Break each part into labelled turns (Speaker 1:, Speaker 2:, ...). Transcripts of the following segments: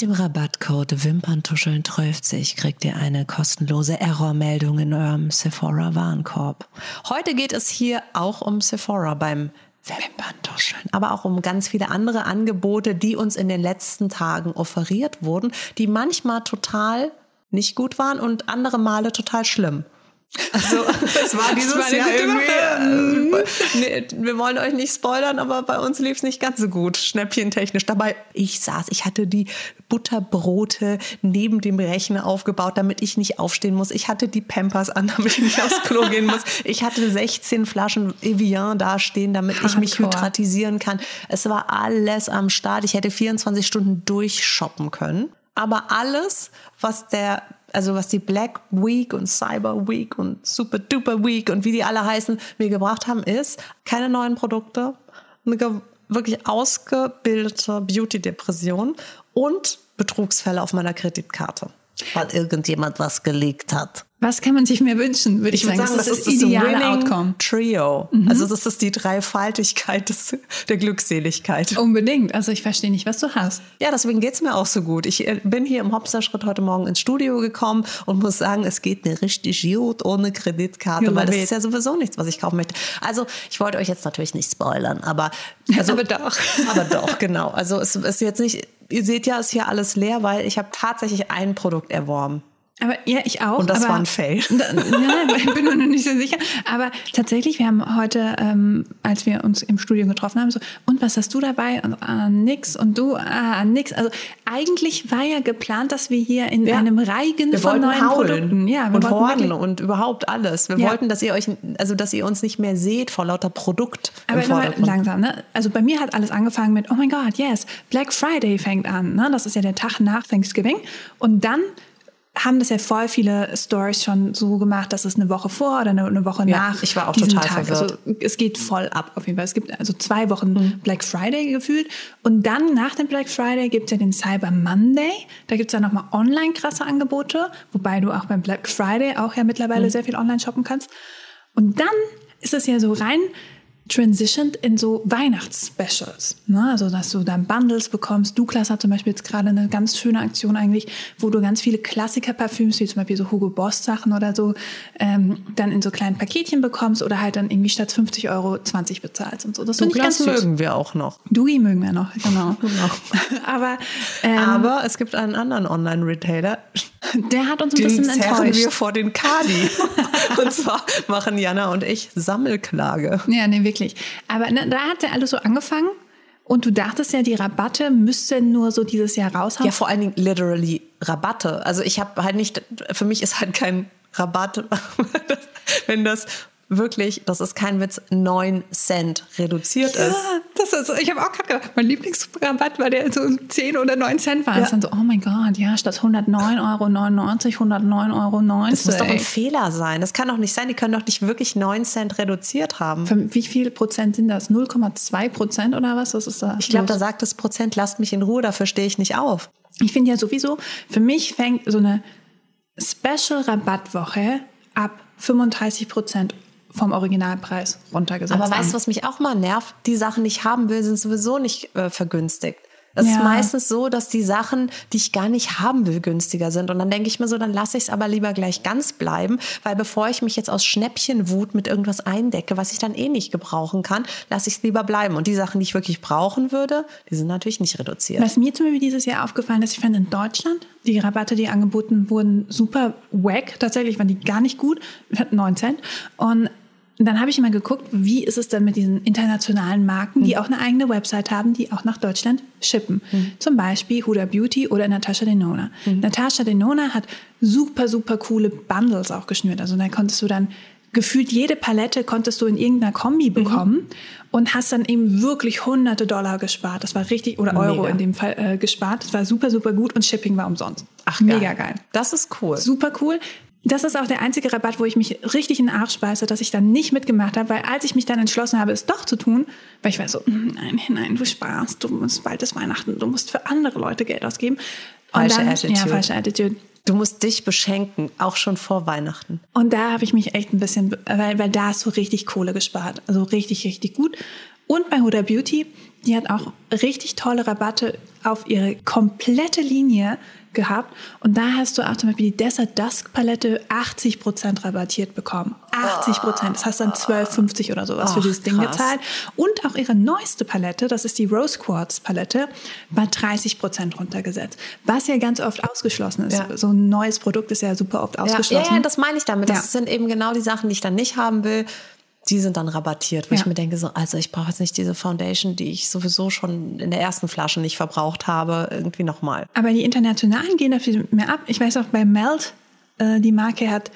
Speaker 1: Mit dem Rabattcode Wimperntuscheln 12 kriegt ihr eine kostenlose Errormeldung in eurem Sephora Warenkorb. Heute geht es hier auch um Sephora beim Wimperntuscheln, aber auch um ganz viele andere Angebote, die uns in den letzten Tagen offeriert wurden, die manchmal total nicht gut waren und andere Male total schlimm. Also es war dieses war Jahr irgendwie. Äh, nee, wir wollen euch nicht spoilern, aber bei uns lief es nicht ganz so gut, schnäppchentechnisch. Dabei, ich saß, ich hatte die Butterbrote neben dem Rechner aufgebaut, damit ich nicht aufstehen muss. Ich hatte die Pampers an, damit ich nicht aufs Klo gehen muss. Ich hatte 16 Flaschen Evian dastehen, damit ich mich hydratisieren kann. Es war alles am Start. Ich hätte 24 Stunden durchshoppen können. Aber alles, was der also was die Black Week und Cyber Week und Super Duper Week und wie die alle heißen, mir gebracht haben, ist keine neuen Produkte, eine wirklich ausgebildete Beauty-Depression und Betrugsfälle auf meiner Kreditkarte. Weil irgendjemand was gelegt hat.
Speaker 2: Was kann man sich mehr wünschen, würde ich, ich sagen. sagen. Das, das ist das ideale Outcome.
Speaker 1: Trio. Mhm. Also das ist die Dreifaltigkeit des, der Glückseligkeit.
Speaker 2: Unbedingt. Also ich verstehe nicht, was du hast.
Speaker 1: Ja, deswegen geht's mir auch so gut. Ich äh, bin hier im Hopster-Schritt heute Morgen ins Studio gekommen und muss sagen, es geht mir richtig gut ohne Kreditkarte, weil das ist ja sowieso nichts, was ich kaufen möchte. Also ich wollte euch jetzt natürlich nicht spoilern, aber... Also,
Speaker 2: aber doch.
Speaker 1: Aber doch, genau. Also es ist jetzt nicht... Ihr seht ja, ist hier alles leer, weil ich habe tatsächlich ein Produkt erworben.
Speaker 2: Aber ja, ich auch.
Speaker 1: Und das
Speaker 2: aber,
Speaker 1: war ein Fail.
Speaker 2: Nein, ich bin mir noch nicht so sicher. Aber tatsächlich, wir haben heute, ähm, als wir uns im Studio getroffen haben, so, und was hast du dabei? Und, ah, nix. Und du, ah, nix. Also eigentlich war ja geplant, dass wir hier in ja. einem Reigen
Speaker 1: wir
Speaker 2: von neuen
Speaker 1: haulen
Speaker 2: Produkten.
Speaker 1: Ja, wir und horden und überhaupt alles. Wir ja. wollten, dass ihr euch, also dass ihr uns nicht mehr seht vor lauter Produkt.
Speaker 2: Aber mal langsam, ne? Also bei mir hat alles angefangen mit, oh mein Gott, yes, Black Friday fängt an. Ne? Das ist ja der Tag nach Thanksgiving. Und dann haben das ja voll viele Stories schon so gemacht, dass es eine Woche vor oder eine, Woche ja, nach.
Speaker 1: Ich war auch total Tag. verwirrt.
Speaker 2: Also es geht voll ab auf jeden Fall. Es gibt also zwei Wochen mhm. Black Friday gefühlt und dann nach dem Black Friday gibt es ja den Cyber Monday. Da gibt es ja nochmal online krasse Angebote, wobei du auch beim Black Friday auch ja mittlerweile mhm. sehr viel online shoppen kannst. Und dann ist es ja so rein transitioned in so Weihnachtsspecials. Ne? Also, dass du dann Bundles bekommst. Douglas hat zum Beispiel jetzt gerade eine ganz schöne Aktion eigentlich, wo du ganz viele Klassiker-Parfüms, wie zum Beispiel so Hugo Boss Sachen oder so, ähm, dann in so kleinen Paketchen bekommst oder halt dann irgendwie statt 50 Euro 20 bezahlst und so.
Speaker 1: Das finde ich ganz mögen wir auch noch.
Speaker 2: Dougie mögen wir noch, genau. genau.
Speaker 1: Aber, ähm, Aber es gibt einen anderen Online-Retailer.
Speaker 2: Der hat uns ein den bisschen enttäuscht.
Speaker 1: wir vor den Kadi. und zwar machen Jana und ich Sammelklage.
Speaker 2: Ja, nee, wirklich wirklich. Aber ne, da hat ja alles so angefangen. Und du dachtest ja, die Rabatte müssten nur so dieses Jahr raushauen.
Speaker 1: Ja, vor allen Dingen literally Rabatte. Also ich habe halt nicht, für mich ist halt kein Rabatt, wenn das wirklich, das ist kein Witz, 9 Cent reduziert ja, ist.
Speaker 2: Das ist ich habe auch gerade gedacht, mein Lieblingsrabatt war der so 10 oder 9 Cent war. Ja. Und dann so, oh mein Gott, ja, statt 109,99 Euro, 109,90 Euro.
Speaker 1: Das muss doch ein Fehler sein. Das kann doch nicht sein. Die können doch nicht wirklich 9 Cent reduziert haben.
Speaker 2: Für wie viel Prozent sind das? 0,2 Prozent oder was? Was ist da?
Speaker 1: Ich glaube, da sagt das Prozent, lasst mich in Ruhe, dafür stehe ich nicht auf.
Speaker 2: Ich finde ja sowieso, für mich fängt so eine Special-Rabattwoche ab 35 Prozent vom Originalpreis runtergesetzt
Speaker 1: Aber weißt du, was mich auch mal nervt? Die Sachen, die ich haben will, sind sowieso nicht äh, vergünstigt. Das ja. ist meistens so, dass die Sachen, die ich gar nicht haben will, günstiger sind. Und dann denke ich mir so, dann lasse ich es aber lieber gleich ganz bleiben, weil bevor ich mich jetzt aus Schnäppchenwut mit irgendwas eindecke, was ich dann eh nicht gebrauchen kann, lasse ich es lieber bleiben. Und die Sachen, die ich wirklich brauchen würde, die sind natürlich nicht reduziert.
Speaker 2: Was mir zum Beispiel dieses Jahr aufgefallen ist, ich fand in Deutschland die Rabatte, die angeboten wurden, super wack. Tatsächlich waren die gar nicht gut, 9 Cent. Und dann habe ich immer geguckt, wie ist es denn mit diesen internationalen Marken, die mhm. auch eine eigene Website haben, die auch nach Deutschland shippen. Mhm. Zum Beispiel Huda Beauty oder Natasha Denona. Mhm. Natasha Denona hat super, super coole Bundles auch geschnürt. Also da konntest du dann gefühlt jede Palette konntest du in irgendeiner Kombi mhm. bekommen und hast dann eben wirklich hunderte Dollar gespart. Das war richtig, oder Euro Mega. in dem Fall äh, gespart. Das war super, super gut und Shipping war umsonst.
Speaker 1: Ach, Mega geil. geil. Das ist cool.
Speaker 2: Super cool das ist auch der einzige Rabatt, wo ich mich richtig in den Arsch beiße, dass ich dann nicht mitgemacht habe, weil als ich mich dann entschlossen habe, es doch zu tun, weil ich war so, mm, nein, nein, du sparst, du musst bald ist Weihnachten, du musst für andere Leute Geld ausgeben.
Speaker 1: falsche dann, Attitude. Ja, falsche Attitude. Du musst dich beschenken, auch schon vor Weihnachten.
Speaker 2: Und da habe ich mich echt ein bisschen, weil, weil da hast du richtig Kohle gespart. Also richtig, richtig gut. Und bei Huda Beauty, die hat auch richtig tolle Rabatte auf ihre komplette Linie gehabt. Und da hast du auch zum Beispiel die Desert Dusk Palette 80% rabattiert bekommen. 80%. Das heißt dann 12,50 oder sowas
Speaker 1: Ach,
Speaker 2: für dieses Ding
Speaker 1: krass.
Speaker 2: gezahlt. Und auch ihre neueste Palette, das ist die Rose Quartz Palette, war 30% runtergesetzt. Was ja ganz oft ausgeschlossen ist.
Speaker 1: Ja.
Speaker 2: So ein neues Produkt ist ja super oft
Speaker 1: Ja,
Speaker 2: ausgeschlossen.
Speaker 1: ja, das meine ich damit. Das
Speaker 2: Ja.
Speaker 1: sind eben genau die Sachen, die ich dann nicht haben will. Die sind dann rabattiert, wo
Speaker 2: Ja.
Speaker 1: ich mir denke, so, also ich brauche jetzt nicht diese Foundation, die ich sowieso schon in der ersten Flasche nicht verbraucht habe, irgendwie nochmal.
Speaker 2: Aber die internationalen gehen dafür mehr ab. Ich weiß auch bei Melt, äh, die Marke hat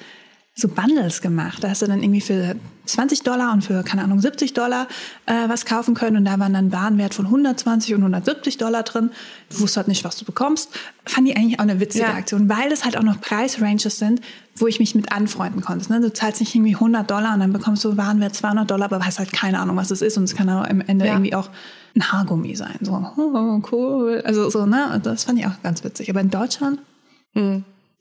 Speaker 2: so Bundles gemacht. Da hast du dann irgendwie für 20 Dollar und für, keine Ahnung, 70 Dollar äh, was kaufen können. Und da waren dann Warenwert von 120 und 170 Dollar drin. Du wusstest halt nicht, was du bekommst. Fand ich eigentlich auch eine witzige
Speaker 1: Ja.
Speaker 2: Aktion, weil es halt auch noch Preisranges sind, wo ich mich mit anfreunden konnte. Ne? Du zahlst nicht irgendwie 100 Dollar und dann bekommst du Warenwert 200 Dollar, aber hast halt keine Ahnung, was es ist. Und es kann auch am Ende
Speaker 1: Ja.
Speaker 2: irgendwie auch ein Haargummi sein. So, oh, cool. Also so, ne? Das fand ich auch ganz witzig. Aber in Deutschland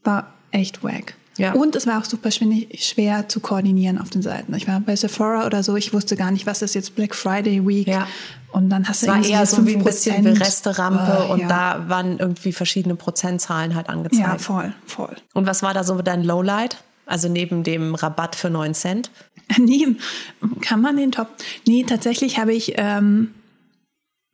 Speaker 2: war echt wack.
Speaker 1: Ja.
Speaker 2: Und es war auch super schwer zu koordinieren auf den Seiten. Ich war bei Sephora oder so, ich wusste gar nicht, was ist jetzt Black Friday Week.
Speaker 1: Ja.
Speaker 2: Und dann hast du
Speaker 1: war eher so wie ein bisschen
Speaker 2: 5%.
Speaker 1: Resterampe
Speaker 2: Oh,
Speaker 1: und
Speaker 2: ja.
Speaker 1: da waren irgendwie verschiedene Prozentzahlen halt angezeigt.
Speaker 2: Ja, voll, voll.
Speaker 1: Und was war da so dein Lowlight? Also neben dem Rabatt für 9 Cent?
Speaker 2: Nee, kann man den Top? Nee, tatsächlich habe ich ähm,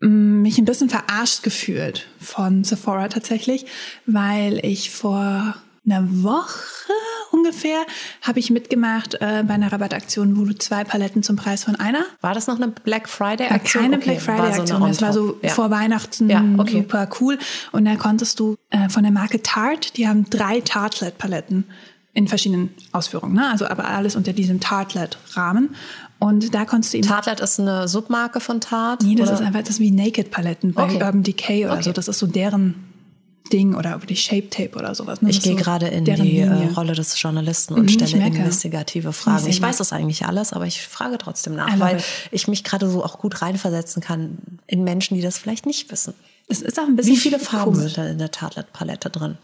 Speaker 2: mich ein bisschen verarscht gefühlt von Sephora tatsächlich, weil ich vor einer Woche ungefähr habe ich mitgemacht äh, bei einer Rabattaktion, wo du zwei Paletten zum Preis von einer
Speaker 1: War das noch eine Black Friday Aktion?
Speaker 2: keine
Speaker 1: Okay,
Speaker 2: Black Friday
Speaker 1: so
Speaker 2: Aktion.
Speaker 1: eine
Speaker 2: es war so
Speaker 1: ja.
Speaker 2: vor Weihnachten
Speaker 1: Ja, okay.
Speaker 2: super cool. Und da konntest du äh, von der Marke Tarte, die haben drei Tartlet-Paletten in verschiedenen Ausführungen. Ne? Also aber alles unter diesem Tartlet-Rahmen. Und da konntest du eben
Speaker 1: Tartlet ist eine Submarke von Tarte?
Speaker 2: Nee, das
Speaker 1: oder?
Speaker 2: ist einfach das wie Naked-Paletten bei
Speaker 1: Okay.
Speaker 2: Urban Decay oder
Speaker 1: Okay.
Speaker 2: so. Das ist so deren Ding oder die Shape Tape oder sowas. ne?
Speaker 1: Ich gehe
Speaker 2: so
Speaker 1: gerade in die äh,
Speaker 2: Linie.
Speaker 1: Rolle des Journalisten und
Speaker 2: Mhm,
Speaker 1: stelle investigative Fragen. Ich weiß das eigentlich alles, aber ich frage trotzdem nach, weil
Speaker 2: it.
Speaker 1: ich mich gerade so auch gut reinversetzen kann in Menschen, die das vielleicht nicht wissen.
Speaker 2: Es ist auch ein bisschen
Speaker 1: Wie viele Farben
Speaker 2: komisch.
Speaker 1: sind da in der Tartlet-Palette drin?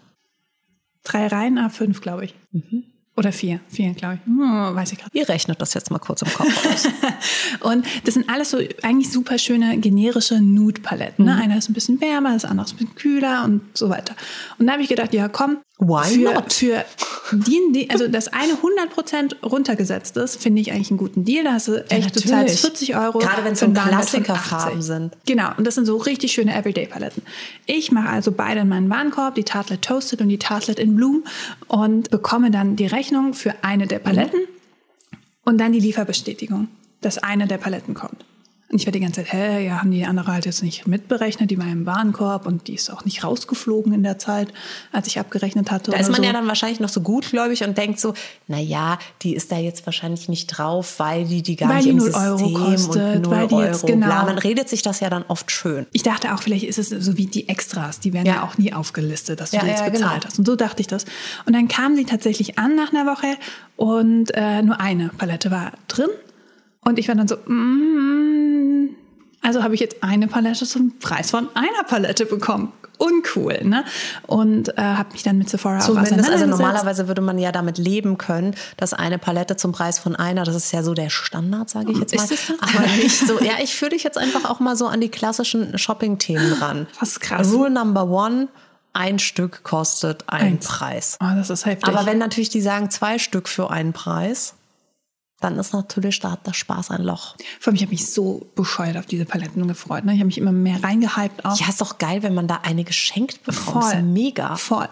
Speaker 2: Drei Reihen, a fünf, glaube ich.
Speaker 1: Mhm.
Speaker 2: Oder vier. Vier, glaube ich. Hm, weiß ich gerade.
Speaker 1: Ihr rechnet das jetzt mal kurz im Kopf aus.
Speaker 2: Und das sind alles so eigentlich super schöne generische Nude-Paletten.
Speaker 1: Mhm.
Speaker 2: Ne? Einer ist ein bisschen wärmer, das andere ist ein bisschen kühler und so weiter. Und da habe ich gedacht, ja komm,
Speaker 1: Why
Speaker 2: für,
Speaker 1: not?
Speaker 2: für die, also das eine 100% runtergesetzt ist, finde ich eigentlich einen guten Deal. Da hast du echt, du
Speaker 1: natürlich.
Speaker 2: zahlst 40 Euro.
Speaker 1: Gerade wenn es so Klassikerfarben
Speaker 2: 80.
Speaker 1: sind.
Speaker 2: Genau, und das sind so richtig schöne Everyday-Paletten. Ich mache also beide in meinen Warenkorb, die Tartlet Toasted und die Tartlet in Bloom und bekomme dann die Rechnung für eine der Paletten und dann die Lieferbestätigung, dass eine der Paletten kommt. Ich werde die ganze Zeit, hä, ja, haben die andere halt jetzt nicht mitberechnet, die war im Warenkorb und die ist auch nicht rausgeflogen in der Zeit, als ich abgerechnet hatte.
Speaker 1: Da ist man
Speaker 2: so.
Speaker 1: ja dann wahrscheinlich noch so gutgläubig und denkt so, na ja, die ist da jetzt wahrscheinlich nicht drauf, weil die die gar
Speaker 2: Weil
Speaker 1: nicht
Speaker 2: die
Speaker 1: im
Speaker 2: 0
Speaker 1: System
Speaker 2: Euro kostet,
Speaker 1: und 0
Speaker 2: weil die
Speaker 1: Euro.
Speaker 2: jetzt- genau.
Speaker 1: Bla. Man redet sich das ja dann oft schön.
Speaker 2: Ich dachte auch, vielleicht ist es so wie die Extras, die werden ja,
Speaker 1: Ja.
Speaker 2: auch nie aufgelistet, dass du
Speaker 1: Ja,
Speaker 2: die jetzt
Speaker 1: ja,
Speaker 2: bezahlt
Speaker 1: genau.
Speaker 2: hast. Und so dachte ich das. Und dann kam sie tatsächlich an nach einer Woche und äh, nur eine Palette war drin. Und ich war dann so, mm, also habe ich jetzt eine Palette zum Preis von einer Palette bekommen. Uncool, ne? Und äh, habe mich dann mit Sephora auch
Speaker 1: Zumindest, also normalerweise würde man ja damit leben können, dass eine Palette zum Preis von einer, das ist ja so der Standard, sage ich jetzt mal.
Speaker 2: Ist es das?
Speaker 1: Aber nicht so, ja, ich führe dich jetzt einfach auch mal so an die klassischen Shopping-Themen ran.
Speaker 2: Ist krass.
Speaker 1: Rule number one, ein Stück kostet einen
Speaker 2: Eins.
Speaker 1: Preis.
Speaker 2: Oh, das ist heftig.
Speaker 1: Aber wenn natürlich die sagen zwei Stück für einen Preis, dann ist natürlich da der Spaß ein Loch.
Speaker 2: Vor allem, ich habe mich so bescheuert auf diese Paletten gefreut. Ne? Ich habe mich immer mehr reingehypt auch.
Speaker 1: Ja, ist doch geil, wenn man da eine geschenkt bekommt. Ist ja mega.
Speaker 2: Voll.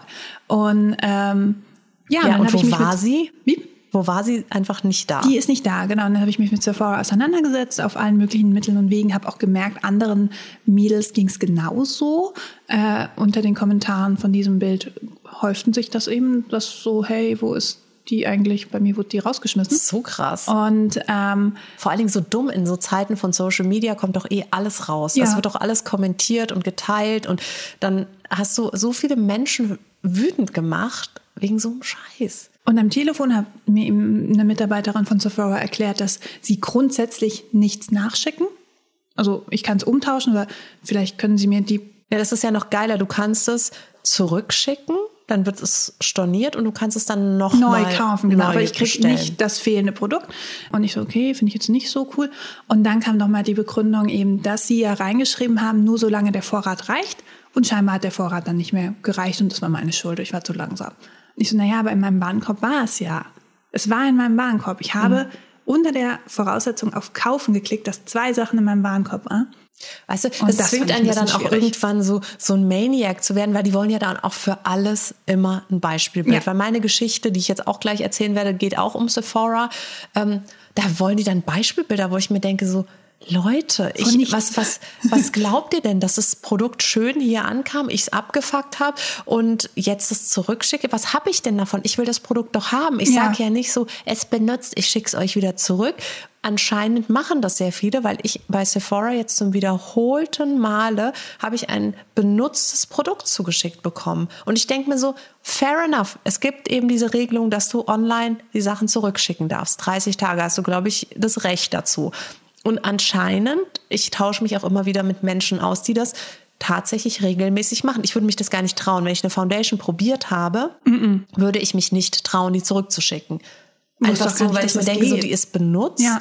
Speaker 2: Und ähm, ja,
Speaker 1: Ja, und wo war sie?
Speaker 2: Wie?
Speaker 1: Wo war sie einfach nicht da?
Speaker 2: Die ist nicht da, genau. Und dann habe ich mich mit Sephora auseinandergesetzt auf allen möglichen Mitteln und Wegen. Habe auch gemerkt, anderen Mädels ging es genauso. Äh, unter den Kommentaren von diesem Bild häuften sich das eben, das so, hey, wo ist die eigentlich? Bei mir wurde die rausgeschmissen.
Speaker 1: so krass.
Speaker 2: Und ähm,
Speaker 1: Vor allen Dingen so dumm, in so Zeiten von Social Media kommt doch eh alles raus.
Speaker 2: Ja.
Speaker 1: Es wird doch alles kommentiert und geteilt und dann hast du so viele Menschen wütend gemacht wegen so einem Scheiß.
Speaker 2: Und am Telefon hat mir eben eine Mitarbeiterin von Sephora erklärt, dass sie grundsätzlich nichts nachschicken. Also ich kann es umtauschen, aber vielleicht können sie mir die
Speaker 1: Ja, das ist ja noch geiler. Du kannst es zurückschicken dann wird es storniert und du kannst es dann noch
Speaker 2: neu
Speaker 1: mal
Speaker 2: kaufen, genau.
Speaker 1: neu
Speaker 2: Aber ich kriege nicht das fehlende Produkt. Und ich so, okay, finde ich jetzt nicht so cool. Und dann kam noch mal die Begründung eben, dass sie ja reingeschrieben haben, nur solange der Vorrat reicht. Und scheinbar hat der Vorrat dann nicht mehr gereicht und das war meine Schuld. Ich war zu langsam. Und ich so, naja, aber in meinem Warenkorb war es ja. Es war in meinem Warenkorb. Ich habe unter der Voraussetzung auf Kaufen geklickt, dass zwei Sachen in meinem Warenkorb waren.
Speaker 1: Weißt du,
Speaker 2: Und
Speaker 1: das,
Speaker 2: das
Speaker 1: zwingt einen
Speaker 2: ein
Speaker 1: ja dann auch
Speaker 2: schwierig.
Speaker 1: irgendwann so, so ein Maniac zu werden, weil die wollen ja dann auch für alles immer ein Beispielbild.
Speaker 2: Ja.
Speaker 1: Weil meine Geschichte, die ich jetzt auch gleich erzählen werde, geht auch um Sephora. Ähm, da wollen die dann Beispielbilder, wo ich mir denke so, Leute, ich, was, was, was glaubt ihr denn, dass das Produkt schön hier ankam, ich es abgefuckt habe und jetzt es zurückschicke? Was habe ich denn davon? Ich will das Produkt doch haben. Ich
Speaker 2: Ja.
Speaker 1: sage ja nicht so, es benutzt, ich schicke es euch wieder zurück. Anscheinend machen das sehr viele, weil ich bei Sephora jetzt zum wiederholten Male habe ich ein benutztes Produkt zugeschickt bekommen. Und ich denke mir so, fair enough. Es gibt eben diese Regelung, dass du online die Sachen zurückschicken darfst. 30 Tage hast du, glaube ich, das Recht dazu. Und anscheinend, ich tausche mich auch immer wieder mit Menschen aus, die das tatsächlich regelmäßig machen. Ich würde mich das gar nicht trauen. Wenn ich eine Foundation probiert habe, würde ich mich nicht trauen, die zurückzuschicken. Einfach so, weil ich mir denke, so, die ist benutzt.
Speaker 2: Ja.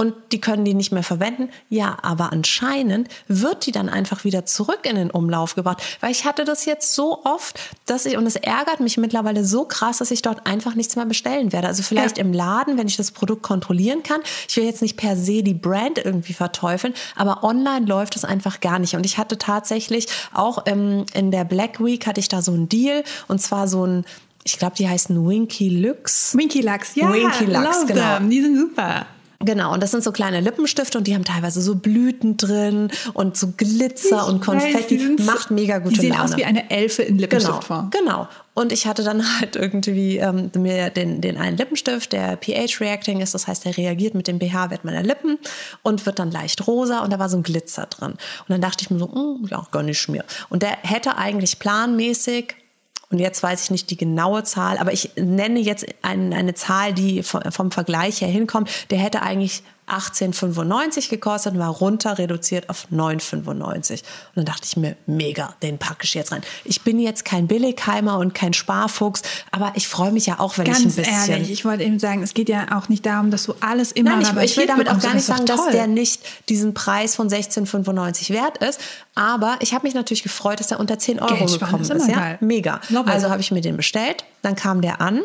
Speaker 1: Und die können die nicht mehr verwenden. Ja, aber anscheinend wird die dann einfach wieder zurück in den Umlauf gebracht. Weil ich hatte das jetzt so oft, dass ich, und es ärgert mich mittlerweile so krass, dass ich dort einfach nichts mehr bestellen werde. Also vielleicht
Speaker 2: Ja.
Speaker 1: im Laden, wenn ich das Produkt kontrollieren kann. Ich will jetzt nicht per se die Brand irgendwie verteufeln, aber online läuft es einfach gar nicht. Und ich hatte tatsächlich auch ähm, in der Black Week hatte ich da so einen Deal und zwar so ein, ich glaube, die heißen Winky Lux.
Speaker 2: Winky Lux, ja,
Speaker 1: Winky Lux, genau.
Speaker 2: them. Die sind super.
Speaker 1: Genau, und das sind so kleine Lippenstifte und die haben teilweise so Blüten drin und so Glitzer und
Speaker 2: Ich weiß,
Speaker 1: Konfetti. Macht mega gute
Speaker 2: Die sehen
Speaker 1: Laune.
Speaker 2: aus wie eine Elfe in
Speaker 1: Genau,
Speaker 2: Lippenstiftform.
Speaker 1: genau. Und ich hatte dann halt irgendwie ähm, mir den, den einen Lippenstift, der pH-Reacting ist, das heißt, der reagiert mit dem pH-Wert meiner Lippen und wird dann leicht rosa und da war so ein Glitzer drin. Und dann dachte ich mir so, "Mm, ja, gönn ich mir. Und der hätte eigentlich planmäßig und jetzt weiß ich nicht die genaue Zahl, aber ich nenne jetzt ein, eine Zahl, die vom, vom Vergleich her hinkommt. Der hätte eigentlich 18,95 gekostet und war runter reduziert auf 9,95. Und dann dachte ich mir, mega, den packe ich jetzt rein. Ich bin jetzt kein Billigheimer und kein Sparfuchs, aber ich freue mich ja auch, wenn ich ein
Speaker 2: Ganz
Speaker 1: bisschen.
Speaker 2: ehrlich, ich wollte eben sagen, es geht ja auch nicht darum, dass du alles immer
Speaker 1: Nein, ich, ich will damit auch gar nicht sagen, dass der nicht diesen Preis von 16,95 wert ist. Aber ich habe mich natürlich gefreut, dass er unter 10 Euro
Speaker 2: Geld
Speaker 1: gekommen
Speaker 2: ist
Speaker 1: ist. Ja? Mega. Also habe ich mir den bestellt, dann kam der an.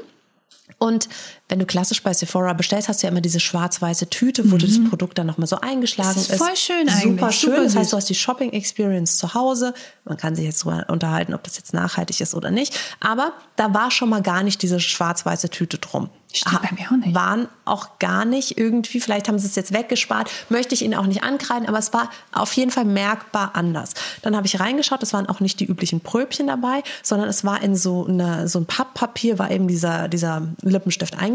Speaker 1: Und wenn du klassisch bei Sephora bestellst, hast du ja immer diese schwarz-weiße Tüte, wo das Produkt dann nochmal so eingeschlagen
Speaker 2: Mhm. Das
Speaker 1: ist.
Speaker 2: ist voll schön
Speaker 1: Super
Speaker 2: eigentlich,
Speaker 1: schön.
Speaker 2: super
Speaker 1: das heißt, du hast die Shopping Experience zu Hause. Man kann sich jetzt darüber unterhalten, ob das jetzt nachhaltig ist oder nicht. Aber da war schon mal gar nicht diese schwarz-weiße Tüte drum.
Speaker 2: Stimmt bei mir auch nicht.
Speaker 1: Waren auch gar nicht irgendwie, vielleicht haben sie es jetzt weggespart, möchte ich ihnen auch nicht ankreiden, aber es war auf jeden Fall merkbar anders. Dann habe ich reingeschaut, es waren auch nicht die üblichen Pröbchen dabei, sondern es war in so, eine, so ein Papppapier, war eben dieser, dieser Lippenstift eingeschlagen.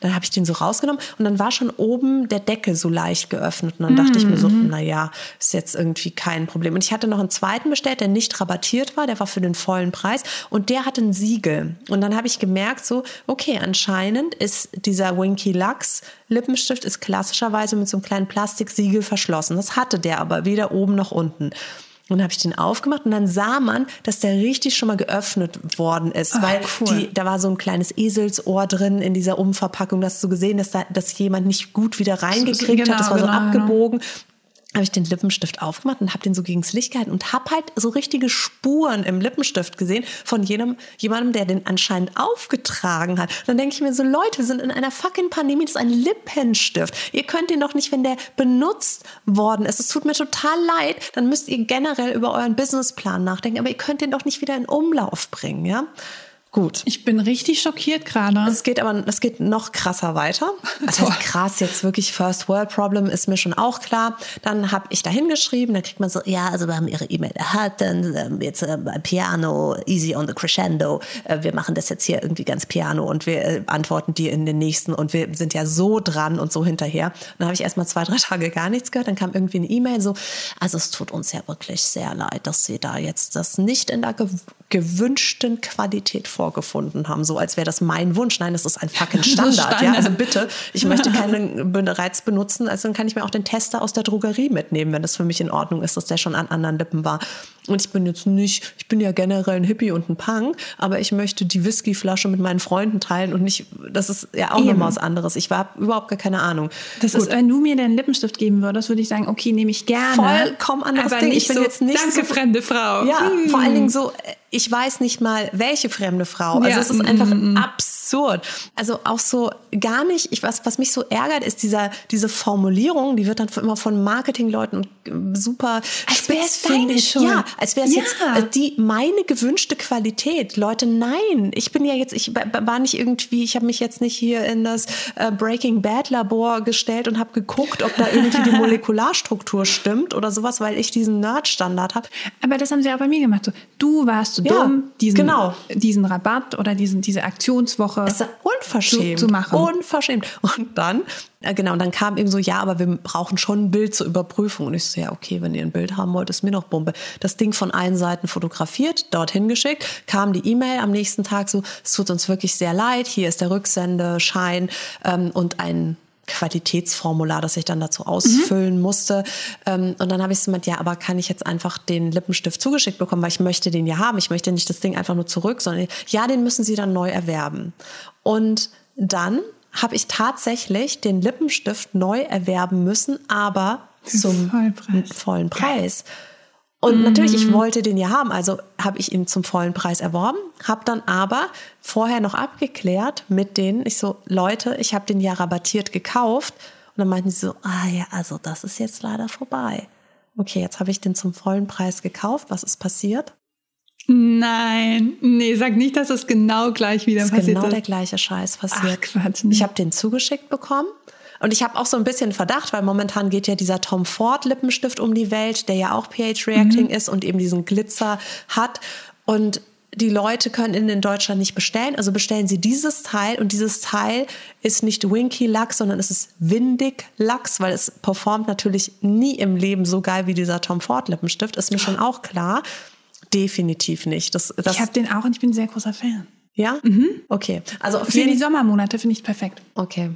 Speaker 1: Dann habe ich den so rausgenommen und dann war schon oben der Deckel so leicht geöffnet. Und dann dachte ich mir so,
Speaker 2: Mhm.
Speaker 1: naja, ist jetzt irgendwie kein Problem. Und ich hatte noch einen zweiten bestellt, der nicht rabattiert war, der war für den vollen Preis und der hatte ein Siegel. Und dann habe ich gemerkt, so, okay, anscheinend ist dieser Winky Lux Lippenstift ist klassischerweise mit so einem kleinen Plastiksiegel verschlossen. Das hatte der aber weder oben noch unten. Und dann habe ich den aufgemacht und dann sah man, dass der richtig schon mal geöffnet worden ist,
Speaker 2: Ach,
Speaker 1: weil
Speaker 2: cool.
Speaker 1: die, da war so ein kleines Eselsohr drin in dieser Umverpackung. Das hast du gesehen, dass, da, dass jemand nicht gut wieder reingekriegt
Speaker 2: genau,
Speaker 1: hat. Das war so
Speaker 2: genau, genau.
Speaker 1: Habe ich den Lippenstift aufgemacht und habe den so gegens Licht gehalten und habe halt so richtige Spuren im Lippenstift gesehen von jedem, jemandem, der den anscheinend aufgetragen hat. Und dann denke ich mir so, Leute, wir sind in einer fucking Pandemie, das ist ein Lippenstift. Ihr könnt den doch nicht, wenn der benutzt worden ist. Es tut mir total leid, dann müsst ihr generell über euren Businessplan nachdenken, aber ihr könnt den doch nicht wieder in Umlauf bringen, ja? Gut.
Speaker 2: Ich bin richtig schockiert gerade.
Speaker 1: Es geht aber, es geht noch krasser weiter. Das heißt krass, jetzt wirklich First World Problem ist mir schon auch klar. Dann habe ich da hingeschrieben, dann kriegt man so, ja, also wir haben Ihre E-Mail erhalten, ähm, jetzt äh, Piano, easy on the crescendo. Äh, wir machen das jetzt hier irgendwie ganz piano und wir äh, antworten dir in den nächsten und wir sind ja so dran und so hinterher. Dann habe ich erst mal zwei, drei Tage gar nichts gehört. Dann kam irgendwie eine E-Mail so, also es tut uns ja wirklich sehr leid, dass Sie da jetzt das nicht in der gewünschten Qualität vorgefunden haben, so als wäre das mein Wunsch. Nein, das ist ein fucking Standard. Ja,
Speaker 2: Standard.
Speaker 1: also bitte, ich möchte keinen bereits benutzen, also dann kann ich mir auch den Tester aus der Drogerie mitnehmen, wenn das für mich in Ordnung ist, dass der schon an anderen Lippen war. Und ich bin jetzt nicht, ich bin ja generell ein Hippie und ein Punk, aber ich möchte die Whiskyflasche mit meinen Freunden teilen und nicht, das ist ja auch nochmal was anderes. Ich war überhaupt gar keine Ahnung.
Speaker 2: Das Gut. ist, wenn du mir deinen Lippenstift geben würdest, würde ich sagen, okay, nehme ich gerne.
Speaker 1: Vollkommen anderes
Speaker 2: aber
Speaker 1: Ding.
Speaker 2: Nicht
Speaker 1: Ich bin
Speaker 2: so,
Speaker 1: jetzt nicht
Speaker 2: danke,
Speaker 1: so,
Speaker 2: fremde Frau.
Speaker 1: ja,
Speaker 2: Hm.
Speaker 1: vor allen Dingen so, ich weiß nicht mal, welche fremde Frau. Also
Speaker 2: Ja,
Speaker 1: es ist
Speaker 2: mm,
Speaker 1: einfach
Speaker 2: mm, mm.
Speaker 1: absurd. Also auch so gar nicht, ich was, was mich so ärgert, ist dieser, diese Formulierung, die wird dann immer von Marketingleuten und äh, super
Speaker 2: Als wär's
Speaker 1: spitzfindig-
Speaker 2: deine Schuld.
Speaker 1: Ja, als wäre es
Speaker 2: Ja.
Speaker 1: jetzt äh, die meine gewünschte Qualität. Leute, nein, ich bin ja jetzt, ich war nicht irgendwie, ich habe mich jetzt nicht hier in das äh, Breaking Bad Labor gestellt und habe geguckt, ob da irgendwie die Molekularstruktur stimmt oder sowas, weil ich diesen Nerd-Standard habe.
Speaker 2: Aber das haben sie auch bei mir gemacht. So, du warst zu
Speaker 1: Ja,
Speaker 2: dumm, diesen,
Speaker 1: genau.
Speaker 2: diesen Rabatt oder diesen, diese Aktionswoche. Zu- zu machen.
Speaker 1: Unverschämt. Und dann, genau, und dann kam eben so, ja, aber wir brauchen schon ein Bild zur Überprüfung. Und ich so, ja, okay, wenn ihr ein Bild haben wollt, ist mir noch Bombe. Das Ding von allen Seiten fotografiert, dorthin geschickt, kam die E-Mail am nächsten Tag so, es tut uns wirklich sehr leid, hier ist der Rücksendeschein ähm, und ein Qualitätsformular, das ich dann dazu ausfüllen musste. Ähm, und dann habe ich so gemeint, ja, aber kann ich jetzt einfach den Lippenstift zugeschickt bekommen, weil ich möchte den ja haben. Ich möchte nicht das Ding einfach nur zurück, sondern ja, den müssen Sie dann neu erwerben. Und dann habe ich tatsächlich den Lippenstift neu erwerben müssen, aber zum
Speaker 2: Vollpreis.
Speaker 1: vollen Preis. Und natürlich, ich wollte den ja haben, also habe ich ihn zum vollen Preis erworben, habe dann aber vorher noch abgeklärt mit denen, ich so, Leute, ich habe den ja rabattiert gekauft. Und dann meinten sie so, ah ja, also das ist jetzt leider vorbei. Okay, jetzt habe ich den zum vollen Preis gekauft. Was ist passiert?
Speaker 2: Nein, nee, sag nicht, dass es genau gleich wieder
Speaker 1: ist
Speaker 2: passiert
Speaker 1: genau der
Speaker 2: ist.
Speaker 1: gleiche Scheiß passiert.
Speaker 2: Ach, Quatsch, nee.
Speaker 1: Ich habe den zugeschickt bekommen. Und ich habe auch so ein bisschen Verdacht, weil momentan geht ja dieser Tom Ford Lippenstift um die Welt, der ja auch pH Reacting ist und eben diesen Glitzer hat. Und die Leute können ihn in Deutschland nicht bestellen. Also bestellen sie dieses Teil und dieses Teil ist nicht Winky Lachs, sondern es ist Windig Lachs, weil es performt natürlich nie im Leben so geil wie dieser Tom Ford Lippenstift. Ist mir schon auch klar. Definitiv nicht. Das, das,
Speaker 2: Ich habe den auch und ich bin ein sehr großer Fan.
Speaker 1: ja? Okay. Also auf
Speaker 2: Für die Sommermonate finde ich perfekt.
Speaker 1: Okay.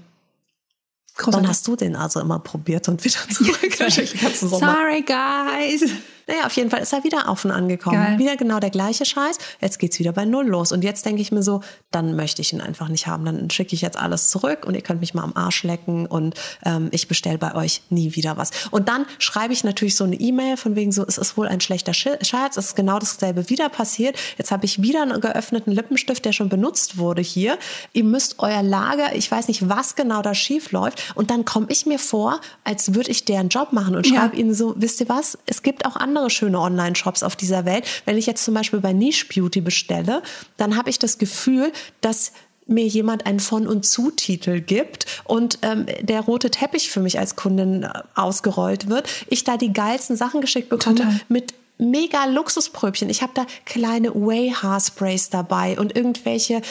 Speaker 2: Großer
Speaker 1: Dann hast du den also immer probiert und wieder zurückgeschickt.
Speaker 2: Sorry, guys.
Speaker 1: Naja, auf jeden Fall ist er wieder offen angekommen.
Speaker 2: Geil.
Speaker 1: Wieder genau der gleiche Scheiß. Jetzt geht's wieder bei Null los. Und jetzt denke ich mir so, dann möchte ich ihn einfach nicht haben. Dann schicke ich jetzt alles zurück und ihr könnt mich mal am Arsch lecken und ähm, ich bestelle bei euch nie wieder was. Und dann schreibe ich natürlich so eine E-Mail von wegen so, es ist wohl ein schlechter Scherz, es ist genau dasselbe wieder passiert. Jetzt habe ich wieder einen geöffneten Lippenstift, der schon benutzt wurde hier. Ihr müsst euer Lager, ich weiß nicht, was genau da schief läuft. Und dann komme ich mir vor, als würde ich deren Job machen und
Speaker 2: Ja.
Speaker 1: schreibe ihnen so, wisst ihr was? Es gibt auch andere schöne Online-Shops auf dieser Welt. Wenn ich jetzt zum Beispiel bei Niche Beauty bestelle, dann habe ich das Gefühl, dass mir jemand einen Von- und Zu-Titel gibt und ähm, der rote Teppich für mich als Kundin äh, ausgerollt wird, ich da die geilsten Sachen geschickt bekomme
Speaker 2: Total.
Speaker 1: mit mega Luxuspröbchen. Ich habe da kleine Way-Haarsprays dabei und irgendwelche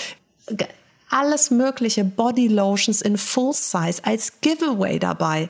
Speaker 1: ge- alles mögliche Body Lotions in Full Size als Giveaway dabei.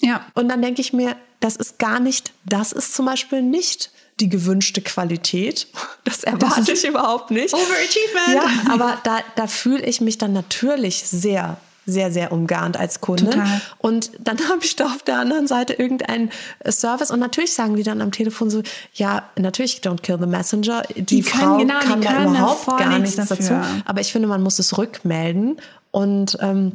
Speaker 2: Ja.
Speaker 1: Und dann denke ich mir, das ist gar nicht, das ist zum Beispiel nicht die gewünschte Qualität. Das erwarte
Speaker 2: ist
Speaker 1: ich überhaupt nicht.
Speaker 2: Overachievement.
Speaker 1: Ja, aber da, da fühle ich mich dann natürlich sehr, sehr, sehr umgarnt als Kundin.
Speaker 2: Total.
Speaker 1: Und dann habe ich da auf der anderen Seite irgendeinen äh, Service und natürlich sagen die dann am Telefon so, ja, natürlich don't kill the messenger. Die,
Speaker 2: Die können-
Speaker 1: Frau
Speaker 2: genau, die
Speaker 1: kann da
Speaker 2: können
Speaker 1: überhaupt gar
Speaker 2: nichts
Speaker 1: nichts dazu.
Speaker 2: dafür.
Speaker 1: Aber ich finde, man muss es rückmelden und ähm,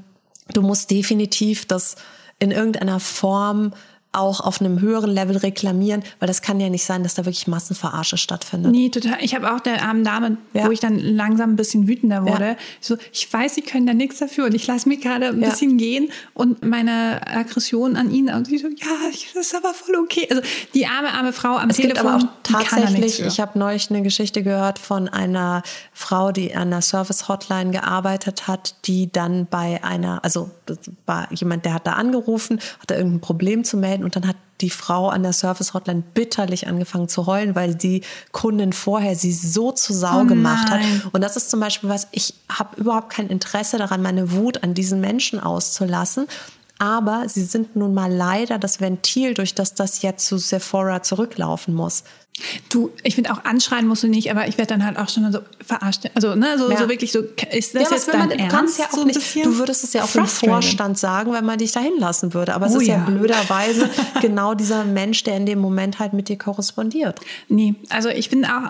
Speaker 1: du musst definitiv das in irgendeiner Form auch auf einem höheren Level reklamieren, weil das kann ja nicht sein, dass da wirklich Massenverarsche stattfindet.
Speaker 2: Nee, total. Ich habe auch der armen Dame,
Speaker 1: Ja.
Speaker 2: wo ich dann langsam ein bisschen wütender wurde,
Speaker 1: Ja.
Speaker 2: so, ich weiß, sie können da nichts dafür und ich lasse mich gerade ein
Speaker 1: Ja.
Speaker 2: bisschen gehen und meine Aggression an ihn und sie so, ja, das ist aber voll okay. Also die arme, arme Frau am
Speaker 1: Es gibt
Speaker 2: Telefon,
Speaker 1: aber auch tatsächlich, ich habe neulich eine Geschichte gehört von einer Frau, die an einer Service-Hotline gearbeitet hat, die dann bei einer, also das war jemand, der hat da angerufen, hat da irgendein Problem zu melden und dann hat die Frau an der Service-Hotline bitterlich angefangen zu heulen, weil die Kundin vorher sie so zu Sau
Speaker 2: Oh
Speaker 1: gemacht hat. Und das ist zum Beispiel was, ich habe überhaupt kein Interesse daran, meine Wut an diesen Menschen auszulassen. Aber sie sind nun mal leider das Ventil, durch das das jetzt zu Sephora zurücklaufen muss.
Speaker 2: Du, ich finde auch anschreien musst du nicht, aber ich werde dann halt auch schon so verarscht. Also, ne, so, ja. so wirklich so, ist das ja, jetzt dein man, Ernst?
Speaker 1: Ja auch so nicht, du würdest es ja auch im Vorstand sagen, wenn man dich da hinlassen würde. Aber es oh, ist ja, ja blöderweise genau dieser Mensch, der in dem Moment halt mit dir korrespondiert.
Speaker 2: Nee, also ich bin auch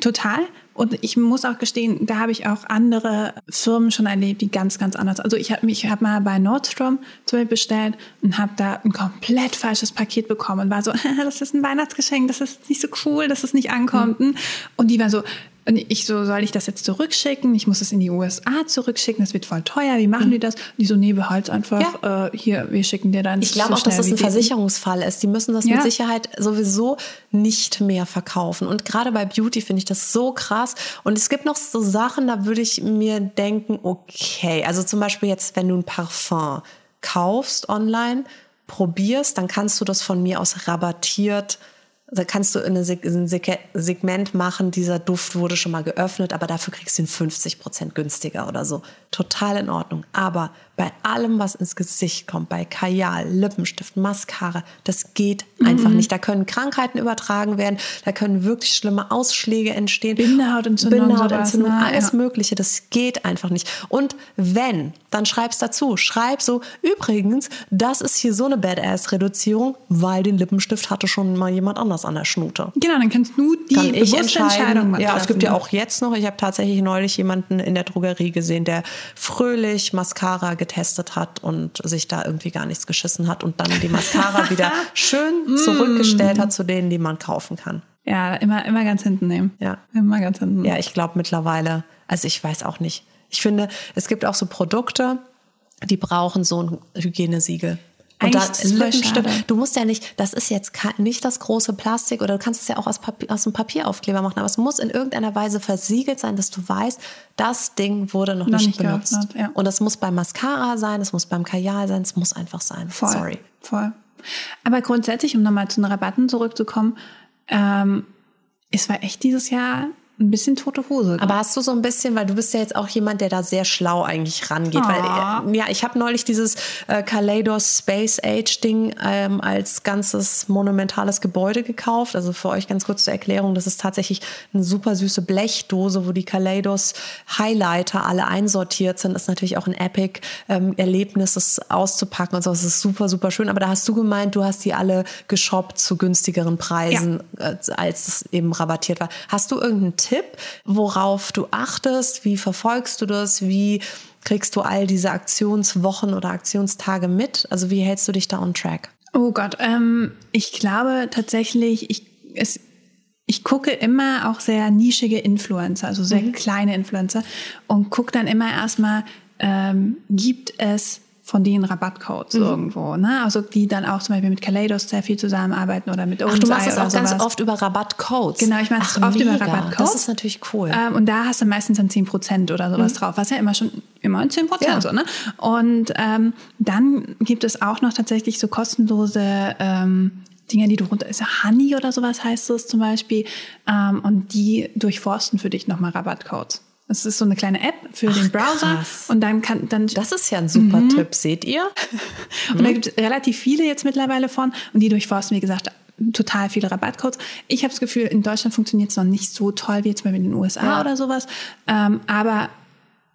Speaker 2: total. Und ich muss auch gestehen, da habe ich auch andere Firmen schon erlebt, die ganz, ganz anders. Also ich habe mich hab mal bei Nordstrom zum Beispiel bestellt und habe da ein komplett falsches Paket bekommen und war so, das ist ein Weihnachtsgeschenk, das ist nicht so cool, dass es nicht ankommt. Mhm. Und die war so, und ich so, soll ich das jetzt zurückschicken? Ich muss es in die USA zurückschicken, das wird voll teuer. Wie machen mhm. die das? Und die so, nee, behalt's einfach. Ja. Äh, hier, wir schicken dir dann.
Speaker 1: Ich glaube so auch, dass das ein Versicherungsfall ist. Die müssen das ja. mit Sicherheit sowieso nicht mehr verkaufen. Und gerade bei Beauty finde ich das so krass. Und es gibt noch so Sachen, da würde ich mir denken, okay, also zum Beispiel jetzt, wenn du ein Parfum kaufst online, probierst, dann kannst du das von mir aus rabattiert da kannst du in ein Segment machen, dieser Duft wurde schon mal geöffnet, aber dafür kriegst du ihn 50 Prozent günstiger oder so. Total in Ordnung. Aber bei allem, was ins Gesicht kommt, bei Kajal, Lippenstift, Mascara, das geht mhm. einfach nicht. Da können Krankheiten übertragen werden, da können wirklich schlimme Ausschläge entstehen.
Speaker 2: Bindehautentzündung,
Speaker 1: Bindehautentzündung sowas, ne? alles ja. Mögliche. Das geht einfach nicht. Und wenn, dann schreib's dazu. Schreib so, übrigens, das ist hier so eine Badass-Reduzierung, weil den Lippenstift hatte schon mal jemand anders an der Schnute.
Speaker 2: Genau, dann kannst du die Kann
Speaker 1: ich Entscheidung machen. Ja, es gibt ja auch jetzt noch, ich habe tatsächlich neulich jemanden in der Drogerie gesehen, der fröhlich Mascara getestet hat und sich da irgendwie gar nichts geschissen hat und dann die Mascara wieder schön zurückgestellt hat zu denen, die man kaufen kann.
Speaker 2: Ja, immer, immer ganz hinten nehmen.
Speaker 1: Ja.
Speaker 2: Immer ganz hinten.
Speaker 1: Ja, ich glaube mittlerweile, also ich weiß auch nicht. Ich finde, es gibt auch so Produkte, die brauchen so ein Hygienesiegel. Und da Lippenstift, du musst ja nicht, das ist jetzt nicht das große Plastik oder du kannst es ja auch aus, Papier, aus einem Papieraufkleber machen, aber es muss in irgendeiner Weise versiegelt sein, dass du weißt, das Ding wurde noch, noch nicht, nicht, benutzt. Geöffnet, ja. Und das muss beim Mascara sein, es muss beim Kajal sein, es muss einfach sein.
Speaker 2: Voll,
Speaker 1: Sorry.
Speaker 2: Voll. Aber grundsätzlich, um nochmal zu den Rabatten zurückzukommen, ähm, es war echt dieses Jahr ein bisschen tote Hose.
Speaker 1: Aber hast du so ein bisschen, weil du bist ja jetzt auch jemand, der da sehr schlau eigentlich rangeht. Weil, äh, ja, ich habe neulich dieses äh, Kaleidos Space Age Ding ähm, als ganzes monumentales Gebäude gekauft. Also für euch ganz kurz zur Erklärung, das ist tatsächlich eine super süße Blechdose, wo die Kaleidos Highlighter alle einsortiert sind. Das ist natürlich auch ein Epic ähm, Erlebnis, das auszupacken und so. Das ist super, super schön. Aber da hast du gemeint, du hast die alle geshoppt zu günstigeren Preisen, ja. äh, als es eben rabattiert war. Hast du irgendeinen Tipp? Tipp, worauf du achtest? Wie verfolgst du das? Wie kriegst du all diese Aktionswochen oder Aktionstage mit? Also wie hältst du dich da on track?
Speaker 2: Oh Gott, ähm, ich glaube tatsächlich, ich, es, ich gucke immer auch sehr nischige Influencer, also sehr mhm. kleine Influencer und gucke dann immer erstmal, ähm, gibt es von denen Rabattcodes mhm. irgendwo, ne? Also die dann auch zum Beispiel mit Kaleidos sehr viel zusammenarbeiten oder mit
Speaker 1: Ach, du machst das auch ganz oft über Rabattcodes.
Speaker 2: Genau, ich mache das oft mega. über Rabattcodes.
Speaker 1: Das ist natürlich cool.
Speaker 2: Ähm, und da hast du meistens dann 10% oder sowas mhm. drauf, was ja immer schon immer 10% ja. so, ne? Und ähm, dann gibt es auch noch tatsächlich so kostenlose ähm, Dinge, die du runter, ist ja Honey oder sowas heißt es zum Beispiel, ähm, und die durchforsten für dich nochmal Rabattcodes. Das ist so eine kleine App für Ach, den Browser. Krass. Und dann kann dann.
Speaker 1: Das ist ja ein super mhm. Tipp, seht ihr?
Speaker 2: und mhm. da gibt es relativ viele jetzt mittlerweile von. Und die durchforsten, wie gesagt, total viele Rabattcodes. Ich habe das Gefühl, in Deutschland funktioniert es noch nicht so toll wie jetzt bei den USA ja. oder sowas. Ähm, aber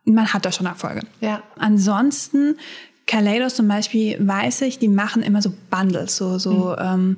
Speaker 2: man hat da schon Erfolge.
Speaker 1: Ja.
Speaker 2: Ansonsten, Kaleidos zum Beispiel, weiß ich, die machen immer so Bundles, so, so mhm. ähm,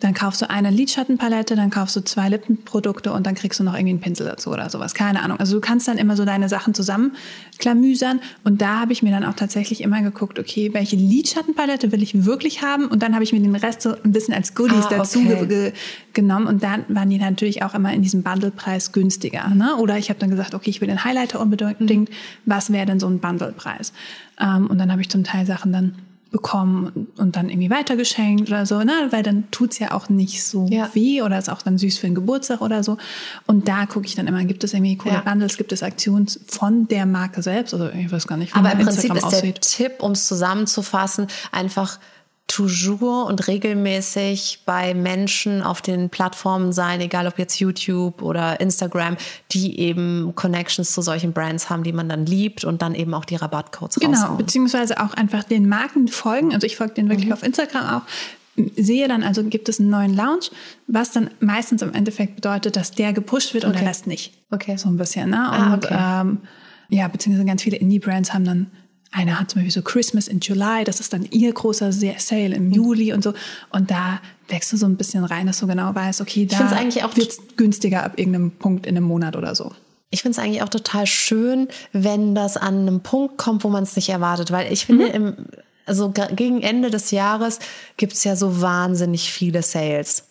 Speaker 2: dann kaufst du eine Lidschattenpalette, dann kaufst du zwei Lippenprodukte und dann kriegst du noch irgendwie einen Pinsel dazu oder sowas. Keine Ahnung. Also du kannst dann immer so deine Sachen zusammenklamüsern. Und da habe ich mir dann auch tatsächlich immer geguckt, okay, welche Lidschattenpalette will ich wirklich haben? Und dann habe ich mir den Rest so ein bisschen als Goodies ah, dazu okay. ge genommen. Und dann waren die natürlich auch immer in diesem Bundlepreis günstiger. Ne? Oder ich habe dann gesagt, okay, ich will den Highlighter unbedingt. Mhm. Was wäre denn so ein Bundlepreis? Ähm, und dann habe ich zum Teil Sachen dann bekommen und dann irgendwie weitergeschenkt oder so, ne? weil dann tut's ja auch nicht so ja. weh oder ist auch dann süß für den Geburtstag oder so. Und da gucke ich dann immer, gibt es irgendwie coole ja. Bundles, gibt es Aktionen von der Marke selbst? Also ich weiß gar nicht,
Speaker 1: wie Aber im Prinzip ist aussieht. der Tipp, um es zusammenzufassen, einfach toujours und regelmäßig bei Menschen auf den Plattformen sein, egal ob jetzt YouTube oder Instagram, die eben Connections zu solchen Brands haben, die man dann liebt und dann eben auch die Rabattcodes
Speaker 2: Genau,
Speaker 1: raushauen.
Speaker 2: beziehungsweise auch einfach den Marken folgen. Also ich folge denen wirklich auf Instagram auch. Sehe dann also, gibt es einen neuen Lounge, was dann meistens im Endeffekt bedeutet, dass der gepusht wird und
Speaker 1: Okay.
Speaker 2: der Rest nicht.
Speaker 1: Okay.
Speaker 2: So ein bisschen, ne?
Speaker 1: Ah,
Speaker 2: Und
Speaker 1: okay.
Speaker 2: ähm, ja, beziehungsweise ganz viele Indie-Brands haben dann, einer hat zum Beispiel so Christmas in July, das ist dann ihr großer Sale
Speaker 1: Mhm.
Speaker 2: im Juli und so. Und da wächst du so ein bisschen rein, dass du genau weißt, okay, da
Speaker 1: auch-
Speaker 2: wird's günstiger ab irgendeinem Punkt in einem Monat oder so.
Speaker 1: Ich finde es eigentlich auch total schön, wenn das an einem Punkt kommt, wo man es nicht erwartet. Weil ich finde, im, also ge- gegen Ende des Jahres gibt es ja so wahnsinnig viele Sales.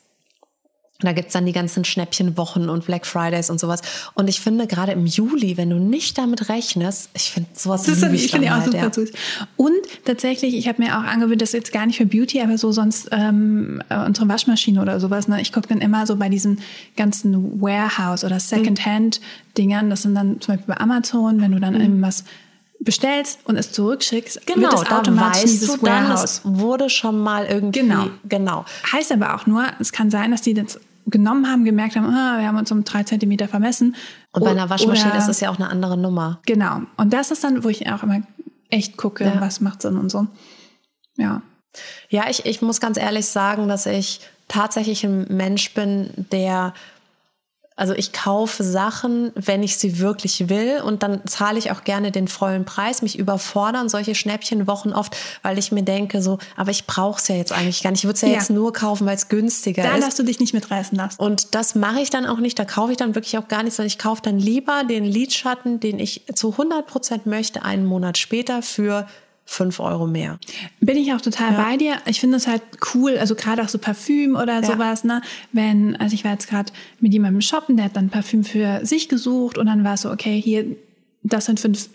Speaker 1: Da gibt's dann die ganzen Schnäppchenwochen und Black Fridays und sowas. Und ich finde, gerade im Juli, wenn du nicht damit rechnest, ich finde sowas
Speaker 2: Das
Speaker 1: liebe
Speaker 2: ist, ich finde auch
Speaker 1: halt,
Speaker 2: super
Speaker 1: ja.
Speaker 2: süß. Und tatsächlich, ich habe mir auch angewöhnt, das ist jetzt gar nicht für Beauty, aber so sonst ähm, äh, unsere Waschmaschine oder sowas. Ne? Ich gucke dann immer so bei diesen ganzen Warehouse- oder Secondhand-Dingern. Das sind dann zum Beispiel bei Amazon, wenn du dann irgendwas bestellst und es zurückschickst, wird
Speaker 1: Genau,
Speaker 2: das
Speaker 1: da
Speaker 2: automatisch
Speaker 1: weißt
Speaker 2: dieses
Speaker 1: du dann,
Speaker 2: Warehouse.
Speaker 1: es wurde schon mal irgendwie,
Speaker 2: Genau.
Speaker 1: genau.
Speaker 2: Heißt aber auch nur, es kann sein, dass die das genommen haben, gemerkt haben, ah, wir haben uns um drei Zentimeter vermessen.
Speaker 1: Und bei einer Waschmaschine
Speaker 2: oder-
Speaker 1: ist es ja auch eine andere Nummer.
Speaker 2: Genau. Und das ist dann, wo ich auch immer echt gucke,
Speaker 1: Ja.
Speaker 2: was macht Sinn und so. Ja.
Speaker 1: Ja, ich, ich muss ganz ehrlich sagen, dass ich tatsächlich ein Mensch bin, der, also ich kaufe Sachen, wenn ich sie wirklich will und dann zahle ich auch gerne den vollen Preis. Mich überfordern solche Schnäppchenwochen oft, weil ich mir denke so, aber ich brauche es ja jetzt eigentlich gar nicht. Ich würde es ja,
Speaker 2: Ja.
Speaker 1: jetzt nur kaufen, weil es günstiger
Speaker 2: Da
Speaker 1: ist.
Speaker 2: lässt du dich nicht mitreißen lassen.
Speaker 1: Und das mache ich dann auch nicht. Da kaufe ich dann wirklich auch gar nichts, sondern ich kaufe dann lieber den Lidschatten, den ich zu 100 Prozent möchte, einen Monat später für 5 Euro mehr.
Speaker 2: Bin ich auch total bei dir. Ich finde es halt cool, also gerade auch so Parfüm oder sowas, ne? Wenn, also ich war jetzt gerade mit jemandem shoppen, der hat dann Parfüm für sich gesucht und dann war es so, okay, hier, das sind fünf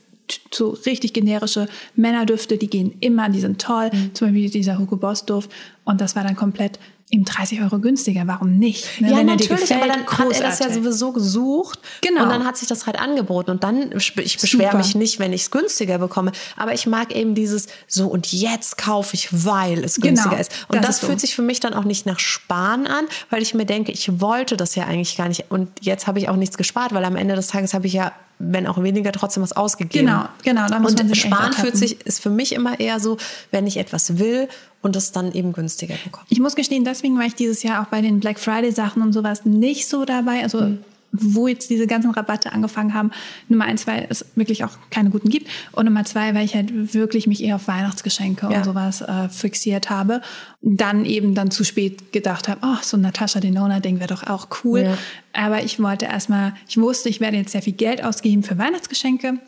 Speaker 2: so richtig generische Männerdüfte, die gehen immer, die sind toll. Zum Beispiel dieser Hugo Boss Duft. Und das war dann komplett eben 30 Euro günstiger. Warum nicht? Ne?
Speaker 1: Ja,
Speaker 2: Wenn
Speaker 1: natürlich,
Speaker 2: gefällt,
Speaker 1: aber dann hat er das ja
Speaker 2: großartig.
Speaker 1: sowieso gesucht.
Speaker 2: Genau.
Speaker 1: Und dann hat sich das halt angeboten. Und dann, ich beschwere mich nicht, wenn ich es günstiger bekomme. Aber ich mag eben dieses so und jetzt kaufe ich, weil es
Speaker 2: Genau,
Speaker 1: günstiger ist. Und
Speaker 2: das
Speaker 1: das,
Speaker 2: ist so.
Speaker 1: fühlt sich für mich dann auch nicht nach Sparen an, weil ich mir denke, ich wollte das ja eigentlich gar nicht. Und jetzt habe ich auch nichts gespart, weil am Ende des Tages habe ich ja, wenn auch weniger, trotzdem was ausgegeben.
Speaker 2: Genau, genau, da muss man
Speaker 1: Und
Speaker 2: echt
Speaker 1: Sparen fühlt sich, ist für mich immer eher so, wenn ich etwas will und es dann eben günstiger bekomme.
Speaker 2: Ich muss gestehen, deswegen war ich dieses Jahr auch bei den Black Friday Sachen und sowas nicht so dabei. Also
Speaker 1: Mhm.
Speaker 2: Wo jetzt diese ganzen Rabatte angefangen haben. Nummer eins, weil es wirklich auch keine guten gibt. Und Nummer zwei, weil ich halt wirklich mich eher auf Weihnachtsgeschenke
Speaker 1: Ja.
Speaker 2: und sowas äh, fixiert habe. Dann eben dann zu spät gedacht habe, oh, so ein Natascha Denona Ding wäre doch auch cool.
Speaker 1: Ja.
Speaker 2: Aber ich wollte erstmal, ich wusste, ich werde jetzt sehr viel Geld ausgeben für Weihnachtsgeschenke.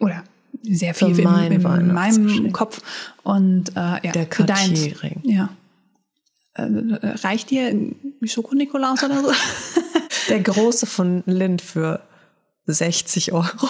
Speaker 2: Oder sehr viel
Speaker 1: Für
Speaker 2: in,
Speaker 1: mein
Speaker 2: in meinem
Speaker 1: Weihnachtsgeschenk.
Speaker 2: Kopf. Und äh, ja,
Speaker 1: Der
Speaker 2: für deins. Ja. Äh, reicht dir ein Schoko-Nikolaus oder so?
Speaker 1: Der große von Lind für 60 Euro.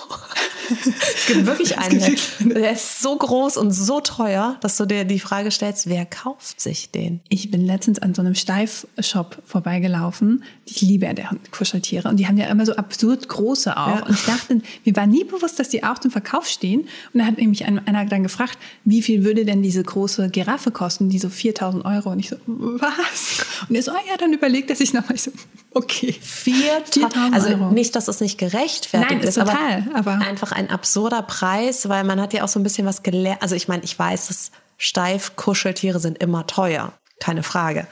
Speaker 1: Es gibt wirklich einen, der ist so groß und so teuer, dass du dir die Frage stellst, wer kauft sich den?
Speaker 2: Ich bin letztens an so einem Steif-Shop vorbeigelaufen. Ich liebe ja deren Kuscheltiere. Und die haben ja immer so absurd große auch.
Speaker 1: Ja.
Speaker 2: Und ich dachte, mir war nie bewusst, dass die auch zum Verkauf stehen. Und da hat nämlich ein- einer dann gefragt, wie viel würde denn diese große Giraffe kosten? Die so 4000 Euro. Und ich so, was? Und er so, ah ja, dann überlegt er sich nochmal. Ich so, okay.
Speaker 1: 4000 Also
Speaker 2: Euro.
Speaker 1: nicht, dass es nicht gerechtfertigt
Speaker 2: Nein, ist total, aber-
Speaker 1: einfach ein absurder Preis, weil man hat ja auch so ein bisschen was gelernt. Also ich meine, ich weiß, dass steif Kuscheltiere sind immer teuer, keine Frage.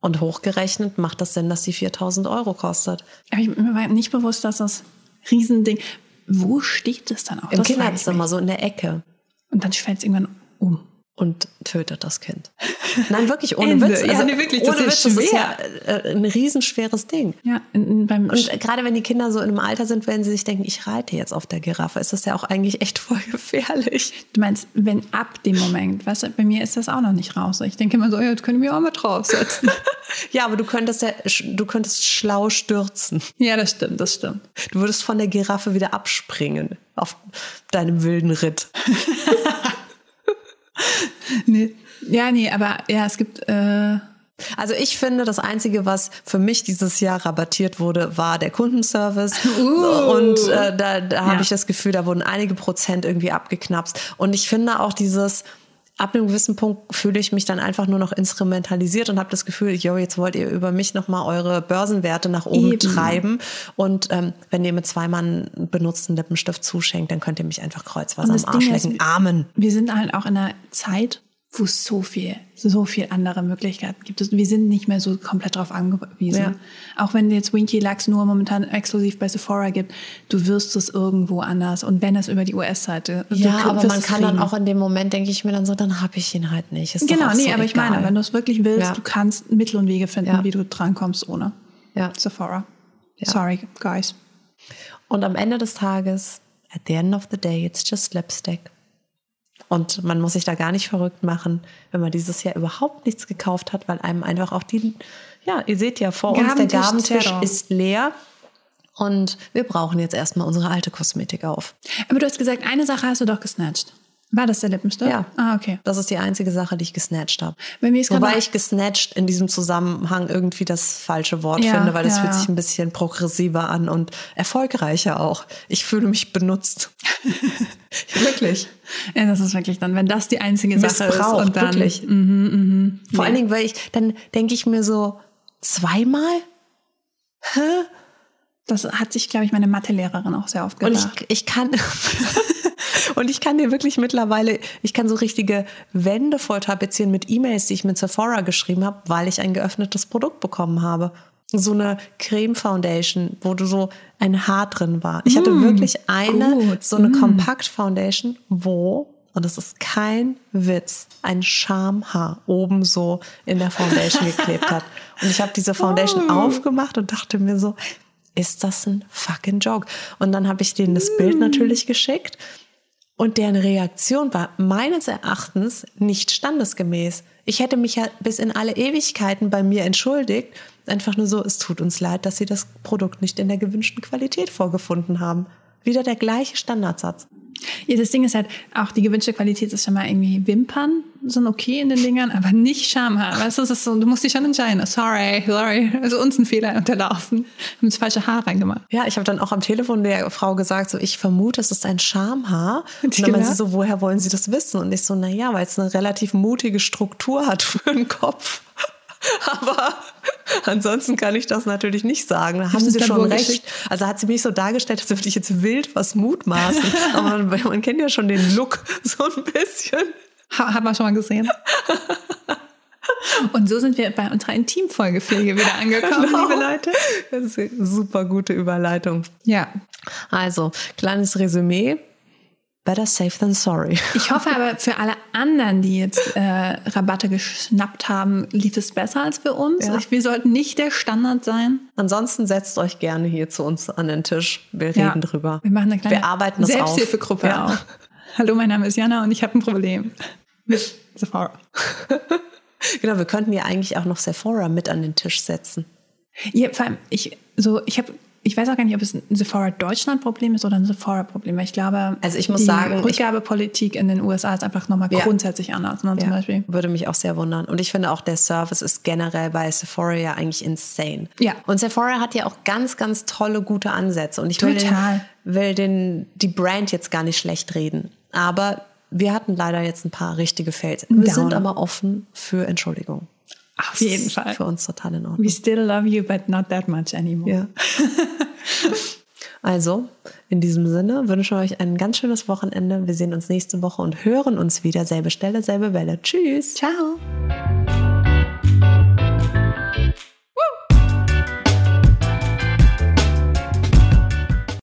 Speaker 1: Und hochgerechnet macht das Sinn, dass die 4000 Euro kostet.
Speaker 2: Aber ich, mir war nicht bewusst, dass das Riesending, wo steht das dann auch?
Speaker 1: Im
Speaker 2: das
Speaker 1: Kinderzimmer, so in der Ecke.
Speaker 2: Und dann fällt es irgendwann um.
Speaker 1: Und tötet das Kind. Nein, wirklich, ohne
Speaker 2: Ende.
Speaker 1: Witz.
Speaker 2: Ja, nee, wirklich, das
Speaker 1: ohne
Speaker 2: ist
Speaker 1: Witz, das ist
Speaker 2: schwer.
Speaker 1: ja äh, ein riesenschweres Ding.
Speaker 2: Ja, in, beim
Speaker 1: Und gerade wenn die Kinder so in einem Alter sind, wenn sie sich denken, ich reite jetzt auf der Giraffe, ist das ja auch eigentlich echt voll gefährlich.
Speaker 2: Du meinst, wenn ab dem Moment, weißt du, bei mir ist das auch noch nicht raus. Ich denke immer so, ja, jetzt können wir auch mal draufsetzen.
Speaker 1: Ja, aber du könntest ja, du könntest schlau stürzen.
Speaker 2: ja, das stimmt, das stimmt.
Speaker 1: Du würdest von der Giraffe wieder abspringen auf deinem wilden Ritt.
Speaker 2: Nee. Ja, nee, aber ja, es gibt, äh,
Speaker 1: Also ich finde, das Einzige, was für mich dieses Jahr rabattiert wurde, war der Kundenservice.
Speaker 2: Uh.
Speaker 1: Und äh, da, da habe
Speaker 2: Ja.
Speaker 1: ich das Gefühl, da wurden einige Prozent irgendwie abgeknapst. Und ich finde auch dieses ab einem gewissen Punkt fühle ich mich dann einfach nur noch instrumentalisiert und habe das Gefühl, yo, jetzt wollt ihr über mich nochmal eure Börsenwerte nach oben Eben. treiben. Und ähm, wenn ihr mir zweimal einen benutzten Lippenstift zuschenkt, dann könnt ihr mich einfach kreuzweise am Arsch lecken. Amen.
Speaker 2: Wir sind halt auch in einer Zeit, wo es so viel, so viel andere Möglichkeiten gibt. Wir sind nicht mehr so komplett darauf angewiesen. Ja. Auch wenn jetzt Winky Lux nur momentan exklusiv bei Sephora gibt, du wirst es irgendwo anders. Und wenn es über die US-Seite.
Speaker 1: Ja, aber man kann dann auch in dem Moment, denke ich mir dann so, dann habe ich ihn halt nicht.
Speaker 2: Ist genau, nee, so aber egal. ich meine, wenn du es wirklich willst, ja. du kannst Mittel und Wege finden, ja. wie du drankommst ohne ja. Sephora. Sorry, guys.
Speaker 1: Und am Ende des Tages, at the end of the day, it's just lipstick. Und man muss sich da gar nicht verrückt machen, wenn man dieses Jahr überhaupt nichts gekauft hat, weil einem einfach auch die, ja, ihr seht ja vor uns, der Gabentisch Zero. ist leer. Und wir brauchen jetzt erstmal unsere alte Kosmetik auf.
Speaker 2: Aber du hast gesagt, eine Sache hast du doch gesnatcht. War das der Lippenstift?
Speaker 1: Ja.
Speaker 2: Ah, okay.
Speaker 1: Das ist die einzige Sache, die ich gesnatcht habe. Wobei ich gesnatcht in diesem Zusammenhang irgendwie das falsche Wort ja, finde, weil es ja, fühlt sich ein bisschen progressiver an und erfolgreicher auch. Ich fühle mich benutzt. wirklich.
Speaker 2: Ja, das ist wirklich dann, wenn das die einzige Sache Missbrauch, ist und dann
Speaker 1: wirklich.
Speaker 2: Mhm, mhm,
Speaker 1: Vor nee. allen Dingen, weil ich dann denke ich mir so zweimal. Hä?
Speaker 2: Das hat sich, glaube ich, meine Mathelehrerin auch sehr oft gedacht.
Speaker 1: Und ich, ich kann Und ich kann dir wirklich mittlerweile, ich kann so richtige Wände voll tapezieren mit E-Mails, die ich mit Sephora geschrieben habe, weil ich ein geöffnetes Produkt bekommen habe. So eine Creme Foundation, wo du so ein Haar drin war. Ich hatte mm, wirklich eine, gut. so eine mm. Kompakt Foundation, wo und das ist kein Witz, ein Schamhaar oben so in der Foundation geklebt hat. Und ich habe diese Foundation oh. aufgemacht und dachte mir so, ist das ein fucking Joke? Und dann habe ich denen das Bild mm. natürlich geschickt und deren Reaktion war meines Erachtens nicht standesgemäß. Ich hätte mich ja bis in alle Ewigkeiten bei mir entschuldigt. Einfach nur so, es tut uns leid, dass Sie das Produkt nicht in der gewünschten Qualität vorgefunden haben. Wieder der gleiche Standardsatz.
Speaker 2: Ja, das Ding ist halt, auch die gewünschte Qualität ist schon mal irgendwie Wimpern sind okay in den Dingern, aber nicht Schamhaar. Weißt du, ist so, du musst dich schon entscheiden. Sorry, sorry, also uns ein Fehler unterlaufen. Haben das falsche Haar reingemacht.
Speaker 1: Ja, ich habe dann auch am Telefon der Frau gesagt, so ich vermute, es ist ein Schamhaar. Und dann meinte sie so, woher wollen Sie das wissen? Und ich so, na ja, weil es eine relativ mutige Struktur hat für den Kopf. Aber ansonsten kann ich das natürlich nicht sagen. Da haben Sie schon recht. Also hat sie mich so dargestellt, als würde ich jetzt wild was mutmaßen. Aber man, man kennt ja schon den Look so ein bisschen.
Speaker 2: Ha, haben wir schon mal gesehen. Und so sind wir bei unserer Intimfolgepflege wieder angekommen, genau. liebe Leute.
Speaker 1: Das ist eine super gute Überleitung.
Speaker 2: Ja.
Speaker 1: Also, kleines Resümee. Better safe than sorry.
Speaker 2: Ich hoffe aber für alle anderen, die jetzt äh, Rabatte geschnappt haben, lief es besser als für uns. Ja. Wir sollten nicht der Standard sein.
Speaker 1: Ansonsten setzt euch gerne hier zu uns an den Tisch. Wir ja. reden drüber.
Speaker 2: Wir machen eine kleine
Speaker 1: wir arbeiten
Speaker 2: Selbsthilfegruppe ja. auf. Hallo, mein Name ist Jana und ich habe ein Problem mit Sephora.
Speaker 1: genau, wir könnten ja eigentlich auch noch Sephora mit an den Tisch setzen.
Speaker 2: Ja, vor allem, ich, so, ich habe ich weiß auch gar nicht, ob es ein Sephora Deutschland-Problem ist oder ein Sephora-Problem, weil ich glaube,
Speaker 1: also ich muss
Speaker 2: die
Speaker 1: sagen,
Speaker 2: Rückgabepolitik in den USA ist einfach nochmal ja. grundsätzlich anders. Ne, zum
Speaker 1: ja.
Speaker 2: Beispiel.
Speaker 1: Würde mich auch sehr wundern. Und ich finde auch, der Service ist generell bei Sephora ja eigentlich insane.
Speaker 2: Ja.
Speaker 1: Und Sephora hat ja auch ganz, ganz tolle, gute Ansätze. Und ich will,
Speaker 2: Total.
Speaker 1: Den, will den, die Brand jetzt gar nicht schlecht reden. Aber wir hatten leider jetzt ein paar richtige Fails. Wir Down. sind aber offen für Entschuldigung.
Speaker 2: Auf jeden Fall.
Speaker 1: Für uns total in Ordnung.
Speaker 2: We still love you, but not that much anymore.
Speaker 1: Ja. also, in diesem Sinne wünsche ich euch ein ganz schönes Wochenende. Wir sehen uns nächste Woche und hören uns wieder. Selbe Stelle, selbe Welle. Tschüss.
Speaker 2: Ciao.